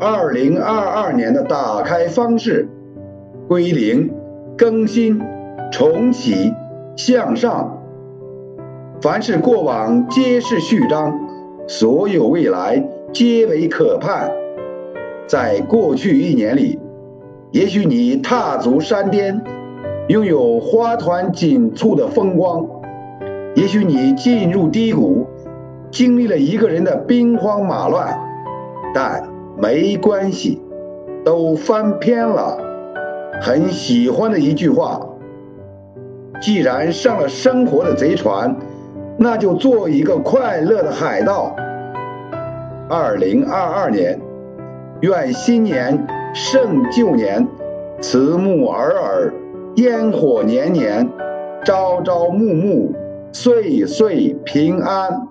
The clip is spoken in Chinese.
二零二二年的打开方式：归零、更新、重启、向上。凡是过往皆是序章，所有未来皆为可盼。在过去一年里，也许你踏足山巅，拥有花团锦簇的风光；也许你进入低谷，经历了一个人的兵荒马乱。但没关系，都翻篇了。很喜欢的一句话：既然上了生活的贼船，那就做一个快乐的海盗。二零二二年。愿新年胜旧年，慈木尔尔，烟火年年，朝朝暮暮，岁岁平安。